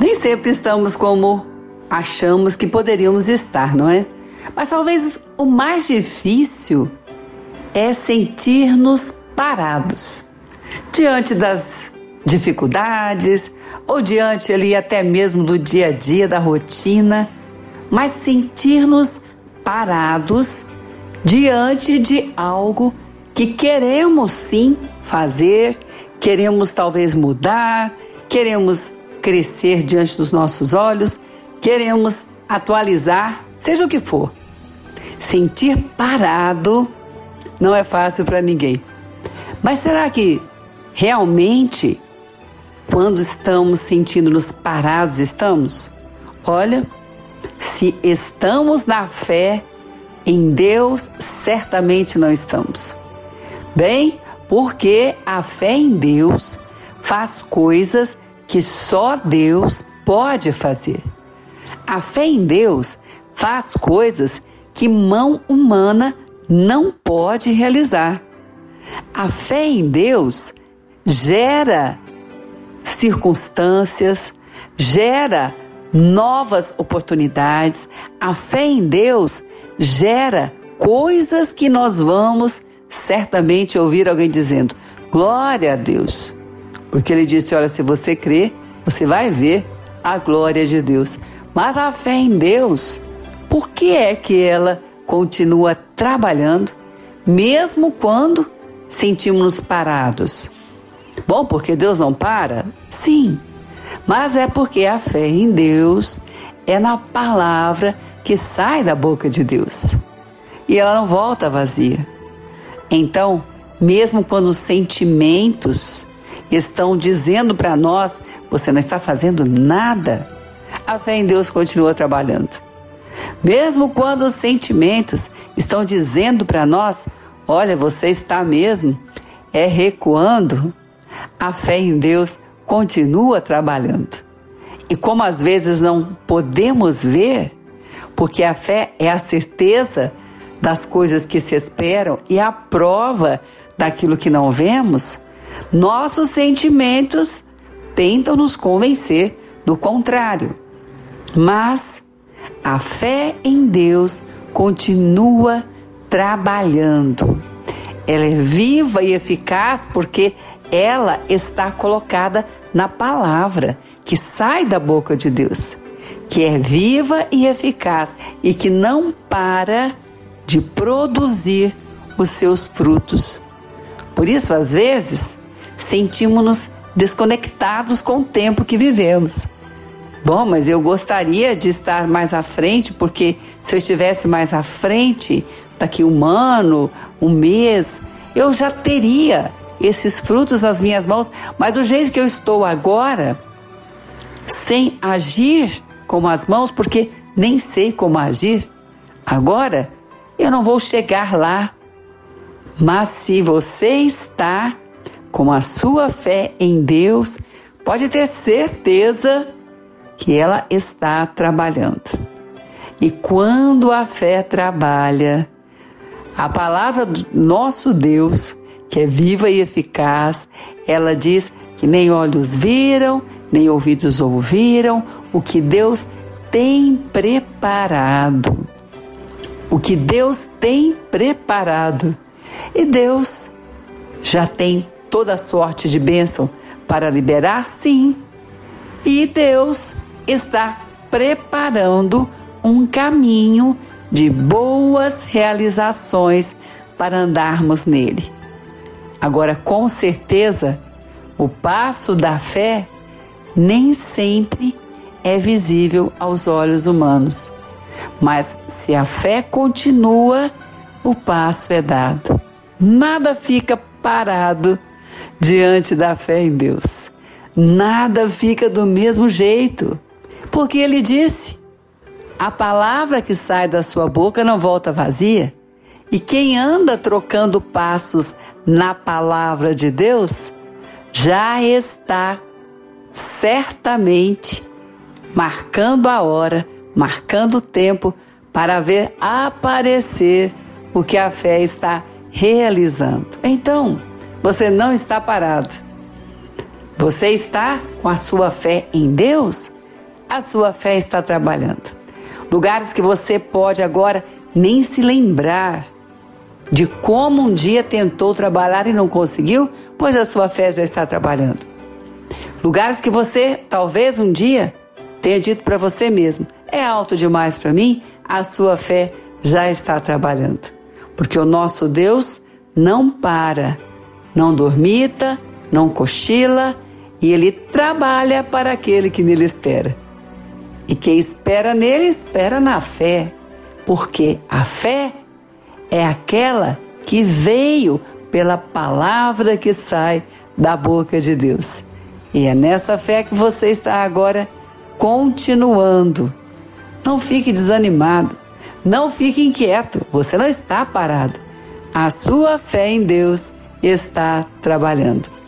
Nem sempre estamos como achamos que poderíamos estar, não é? Mas talvez o mais difícil é sentir-nos parados diante das dificuldades ou diante ali até mesmo do dia a dia, da rotina, mas sentir-nos parados diante de algo que queremos sim fazer, queremos talvez mudar, queremos crescer diante dos nossos olhos, queremos atualizar, seja o que for. Sentir parado não é fácil para ninguém. Mas será que realmente, quando estamos sentindo-nos parados, estamos? Olha, se estamos na fé em Deus, certamente não estamos. Bem, porque a fé em Deus faz coisas que só Deus pode fazer. A fé em Deus faz coisas que mão humana não pode realizar. A fé em Deus gera circunstâncias, gera novas oportunidades. A fé em Deus gera coisas que nós vamos certamente ouvir alguém dizendo: Glória a Deus. Porque ele disse: Olha, se você crer, você vai ver a glória de Deus. Mas a fé em Deus, por que é que ela continua trabalhando, mesmo quando sentimos-nos parados? Bom, porque Deus não para? Sim, mas é porque a fé em Deus é na palavra que sai da boca de Deus e ela não volta vazia. Então, mesmo quando os sentimentos estão dizendo para nós, você não está fazendo nada, a fé em Deus continua trabalhando. Mesmo quando os sentimentos estão dizendo para nós, olha, você está mesmo é recuando, a fé em Deus continua trabalhando. E como às vezes não podemos ver, porque a fé é a certeza das coisas que se esperam e a prova daquilo que não vemos, nossos sentimentos tentam nos convencer do contrário. Mas a fé em Deus continua trabalhando. Ela é viva e eficaz porque ela está colocada na palavra que sai da boca de Deus, que é viva e eficaz e que não para de produzir os seus frutos. Por isso, às vezes, sentimos-nos desconectados com o tempo que vivemos. Bom, mas eu gostaria de estar mais à frente, porque se eu estivesse mais à frente, daqui um ano, um mês, eu já teria esses frutos nas minhas mãos, mas o jeito que eu estou agora, sem agir com as mãos, porque nem sei como agir, agora eu não vou chegar lá. Mas se você está com a sua fé em Deus, pode ter certeza que ela está trabalhando. E quando a fé trabalha, a palavra do nosso Deus, que é viva e eficaz, ela diz que nem olhos viram, nem ouvidos ouviram o que Deus tem preparado. O que Deus tem preparado. E Deus já tem toda sorte de bênção para liberar, sim. E Deus está preparando um caminho de boas realizações para andarmos nele. Agora, com certeza, o passo da fé nem sempre é visível aos olhos humanos. Mas se a fé continua, o passo é dado. Nada fica parado diante da fé em Deus. Nada fica do mesmo jeito. Porque ele disse: a palavra que sai da sua boca não volta vazia. E quem anda trocando passos na palavra de Deus já está certamente marcando a hora, marcando o tempo para ver aparecer o que a fé está realizando. Então, você não está parado. Você está com a sua fé em Deus? a sua fé está trabalhando. Lugares que você pode agora nem se lembrar de como um dia tentou trabalhar e não conseguiu, pois a sua fé já está trabalhando. Lugares que você talvez um dia tenha dito para você mesmo: é alto demais para mim, a sua fé já está trabalhando. Porque o nosso Deus não para, não dormita, não cochila e ele trabalha para aquele que nele espera. E quem espera nele, espera na fé, porque a fé é aquela que veio pela palavra que sai da boca de Deus. E é nessa fé que você está agora continuando. Não fique desanimado, não fique inquieto, você não está parado. A sua fé em Deus está trabalhando.